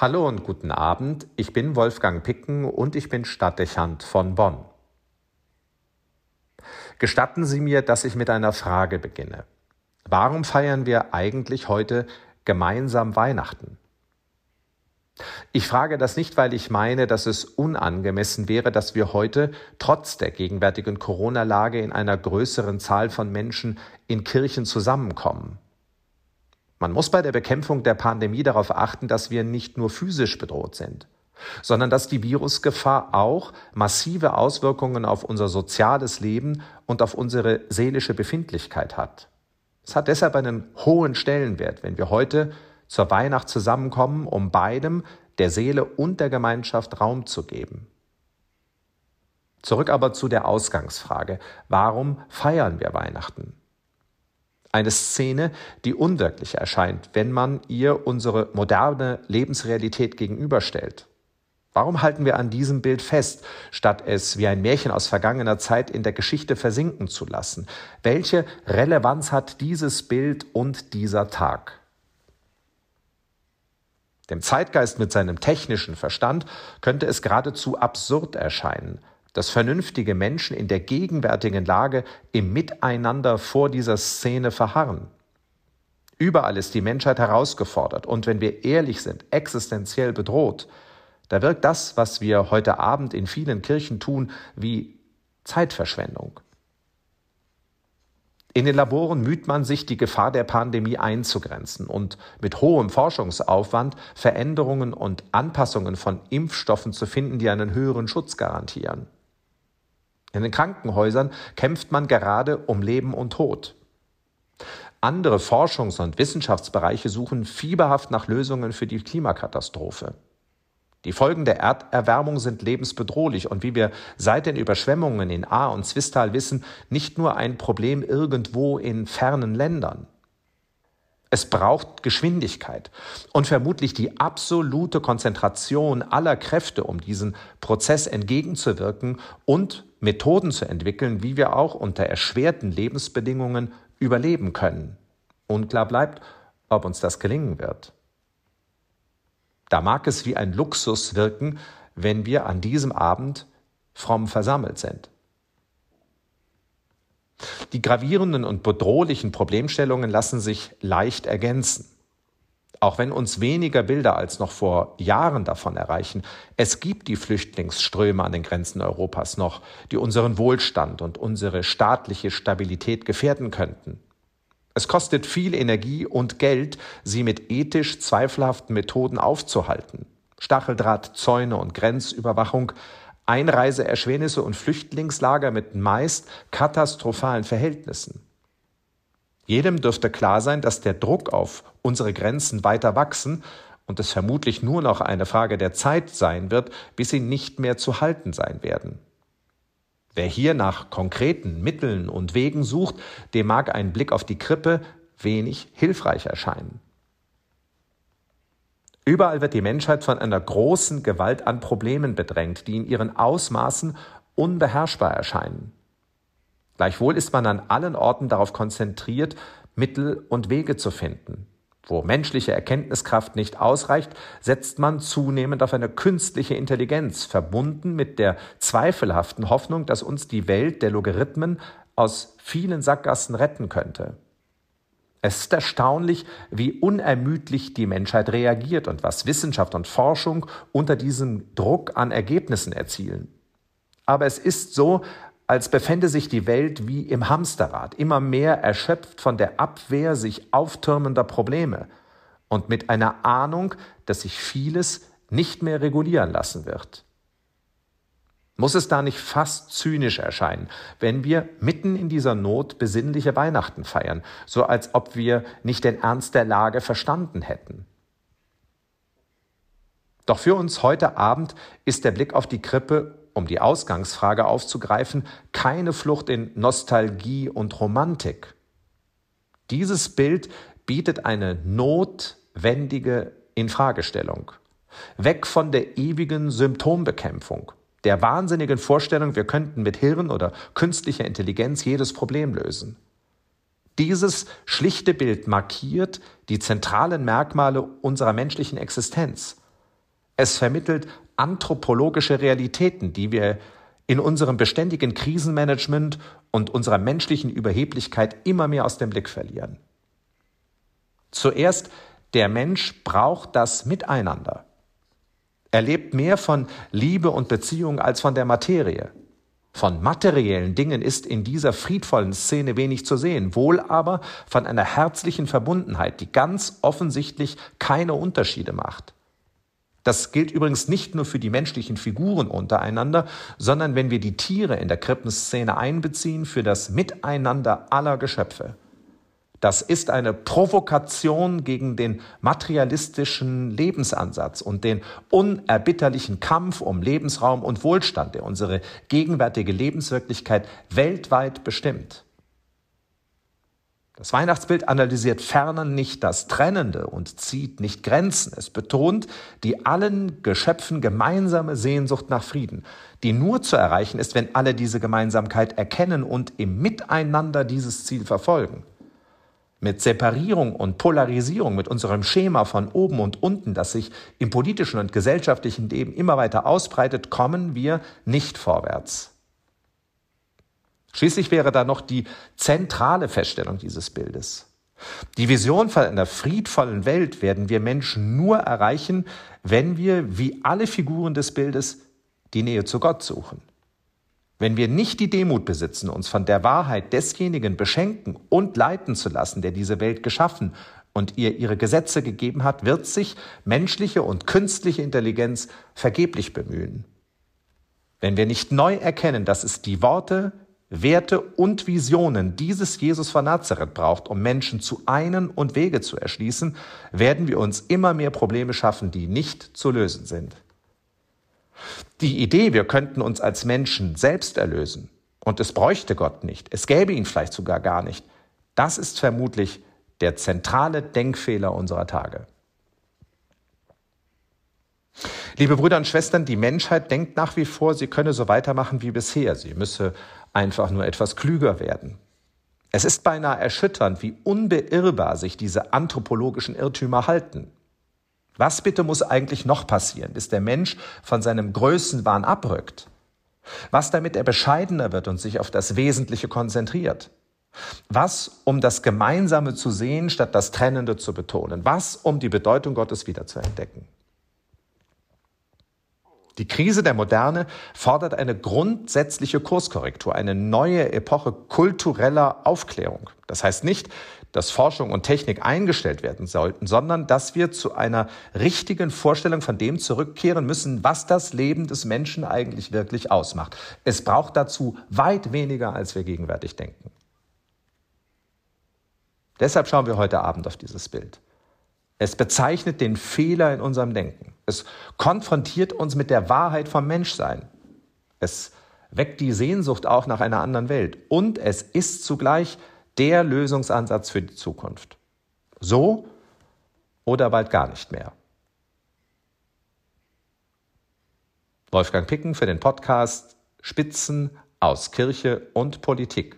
Hallo und guten Abend, ich bin Wolfgang Picken und ich bin Stadtdechant von Bonn. Gestatten Sie mir, dass ich mit einer Frage beginne. Warum feiern wir eigentlich heute gemeinsam Weihnachten? Ich frage das nicht, weil ich meine, dass es unangemessen wäre, dass wir heute trotz der gegenwärtigen Corona-Lage in einer größeren Zahl von Menschen in Kirchen zusammenkommen. Man muss bei der Bekämpfung der Pandemie darauf achten, dass wir nicht nur physisch bedroht sind, sondern dass die Virusgefahr auch massive Auswirkungen auf unser soziales Leben und auf unsere seelische Befindlichkeit hat. Es hat deshalb einen hohen Stellenwert, wenn wir heute zur Weihnacht zusammenkommen, um beidem, der Seele und der Gemeinschaft Raum zu geben. Zurück aber zu der Ausgangsfrage. Warum feiern wir Weihnachten? Eine Szene, die unwirklich erscheint, wenn man ihr unsere moderne Lebensrealität gegenüberstellt. Warum halten wir an diesem Bild fest, statt es wie ein Märchen aus vergangener Zeit in der Geschichte versinken zu lassen? Welche Relevanz hat dieses Bild und dieser Tag? Dem Zeitgeist mit seinem technischen Verstand könnte es geradezu absurd erscheinen, dass vernünftige Menschen in der gegenwärtigen Lage im Miteinander vor dieser Szene verharren. Überall ist die Menschheit herausgefordert und wenn wir ehrlich sind, existenziell bedroht, da wirkt das, was wir heute Abend in vielen Kirchen tun, wie Zeitverschwendung. In den Laboren müht man sich, die Gefahr der Pandemie einzugrenzen und mit hohem Forschungsaufwand Veränderungen und Anpassungen von Impfstoffen zu finden, die einen höheren Schutz garantieren. In den Krankenhäusern kämpft man gerade um Leben und Tod. Andere Forschungs- und Wissenschaftsbereiche suchen fieberhaft nach Lösungen für die Klimakatastrophe. Die Folgen der Erderwärmung sind lebensbedrohlich und wie wir seit den Überschwemmungen in Ahr und Zwistal wissen, nicht nur ein Problem irgendwo in fernen Ländern. Es braucht Geschwindigkeit und vermutlich die absolute Konzentration aller Kräfte, um diesen Prozess entgegenzuwirken und Methoden zu entwickeln, wie wir auch unter erschwerten Lebensbedingungen überleben können. Unklar bleibt, ob uns das gelingen wird. Da mag es wie ein Luxus wirken, wenn wir an diesem Abend fromm versammelt sind. Die gravierenden und bedrohlichen Problemstellungen lassen sich leicht ergänzen. Auch wenn uns weniger Bilder als noch vor Jahren davon erreichen, es gibt die Flüchtlingsströme an den Grenzen Europas noch, die unseren Wohlstand und unsere staatliche Stabilität gefährden könnten. Es kostet viel Energie und Geld, sie mit ethisch zweifelhaften Methoden aufzuhalten. Stacheldraht, Zäune und Grenzüberwachung Einreiseerschwernisse und Flüchtlingslager mit meist katastrophalen Verhältnissen. Jedem dürfte klar sein, dass der Druck auf unsere Grenzen weiter wachsen und es vermutlich nur noch eine Frage der Zeit sein wird, bis sie nicht mehr zu halten sein werden. Wer hier nach konkreten Mitteln und Wegen sucht, dem mag ein Blick auf die Krippe wenig hilfreich erscheinen. Überall wird die Menschheit von einer großen Gewalt an Problemen bedrängt, die in ihren Ausmaßen unbeherrschbar erscheinen. Gleichwohl ist man an allen Orten darauf konzentriert, Mittel und Wege zu finden. Wo menschliche Erkenntniskraft nicht ausreicht, setzt man zunehmend auf eine künstliche Intelligenz, verbunden mit der zweifelhaften Hoffnung, dass uns die Welt der Logarithmen aus vielen Sackgassen retten könnte. Es ist erstaunlich, wie unermüdlich die Menschheit reagiert und was Wissenschaft und Forschung unter diesem Druck an Ergebnissen erzielen. Aber es ist so, als befände sich die Welt wie im Hamsterrad, immer mehr erschöpft von der Abwehr sich auftürmender Probleme und mit einer Ahnung, dass sich vieles nicht mehr regulieren lassen wird. Muss es da nicht fast zynisch erscheinen, wenn wir mitten in dieser Not besinnliche Weihnachten feiern, so als ob wir nicht den Ernst der Lage verstanden hätten? Doch für uns heute Abend ist der Blick auf die Krippe, um die Ausgangsfrage aufzugreifen, keine Flucht in Nostalgie und Romantik. Dieses Bild bietet eine notwendige Infragestellung. Weg von der ewigen Symptombekämpfung der wahnsinnigen Vorstellung, wir könnten mit Hirn oder künstlicher Intelligenz jedes Problem lösen. Dieses schlichte Bild markiert die zentralen Merkmale unserer menschlichen Existenz Es vermittelt anthropologische Realitäten, die wir in unserem beständigen Krisenmanagement und unserer menschlichen Überheblichkeit immer mehr aus dem Blick verlieren. Zuerst, der Mensch braucht das Miteinander. Er lebt mehr von Liebe und Beziehung als von der Materie. Von materiellen Dingen ist in dieser friedvollen Szene wenig zu sehen, wohl aber von einer herzlichen Verbundenheit, die ganz offensichtlich keine Unterschiede macht. Das gilt übrigens nicht nur für die menschlichen Figuren untereinander, sondern wenn wir die Tiere in der Krippenszene einbeziehen, für das Miteinander aller Geschöpfe. Das ist eine Provokation gegen den materialistischen Lebensansatz und den unerbitterlichen Kampf um Lebensraum und Wohlstand, der unsere gegenwärtige Lebenswirklichkeit weltweit bestimmt. Das Weihnachtsbild analysiert ferner nicht das Trennende und zieht nicht Grenzen. Es betont die allen Geschöpfen gemeinsame Sehnsucht nach Frieden, die nur zu erreichen ist, wenn alle diese Gemeinsamkeit erkennen und im Miteinander dieses Ziel verfolgen mit Separierung und Polarisierung, mit unserem Schema von oben und unten, das sich im politischen und gesellschaftlichen Leben immer weiter ausbreitet, kommen wir nicht vorwärts. Schließlich wäre da noch die zentrale Feststellung dieses Bildes. Die Vision von einer friedvollen Welt werden wir Menschen nur erreichen, wenn wir, wie alle Figuren des Bildes, die Nähe zu Gott suchen. Wenn wir nicht die Demut besitzen, uns von der Wahrheit desjenigen beschenken und leiten zu lassen, der diese Welt geschaffen und ihr ihre Gesetze gegeben hat, wird sich menschliche und künstliche Intelligenz vergeblich bemühen. Wenn wir nicht neu erkennen, dass es die Worte, Werte und Visionen dieses Jesus von Nazareth braucht, um Menschen zu einen und Wege zu erschließen, werden wir uns immer mehr Probleme schaffen, die nicht zu lösen sind. Die Idee, wir könnten uns als Menschen selbst erlösen und es bräuchte Gott nicht, es gäbe ihn vielleicht sogar gar nicht, das ist vermutlich der zentrale Denkfehler unserer Tage. Liebe Brüder und Schwestern, die Menschheit denkt nach wie vor, sie könne so weitermachen wie bisher. Sie müsse einfach nur etwas klüger werden. Es ist beinahe erschütternd, wie unbeirrbar sich diese anthropologischen Irrtümer halten. Was bitte muss eigentlich noch passieren, bis der Mensch von seinem Größenwahn abrückt? Was damit er bescheidener wird und sich auf das Wesentliche konzentriert? Was, um das Gemeinsame zu sehen, statt das Trennende zu betonen? Was, um die Bedeutung Gottes wiederzuentdecken? Die Krise der Moderne fordert eine grundsätzliche Kurskorrektur, eine neue Epoche kultureller Aufklärung. Das heißt nicht, dass Forschung und Technik eingestellt werden sollten, sondern dass wir zu einer richtigen Vorstellung von dem zurückkehren müssen, was das Leben des Menschen eigentlich wirklich ausmacht. Es braucht dazu weit weniger, als wir gegenwärtig denken. Deshalb schauen wir heute Abend auf dieses Bild. Es bezeichnet den Fehler in unserem Denken. Es konfrontiert uns mit der Wahrheit vom Menschsein. Es weckt die Sehnsucht auch nach einer anderen Welt. Und es ist zugleich der Lösungsansatz für die Zukunft. So oder bald gar nicht mehr. Wolfgang Picken für den Podcast Spitzen aus Kirche und Politik.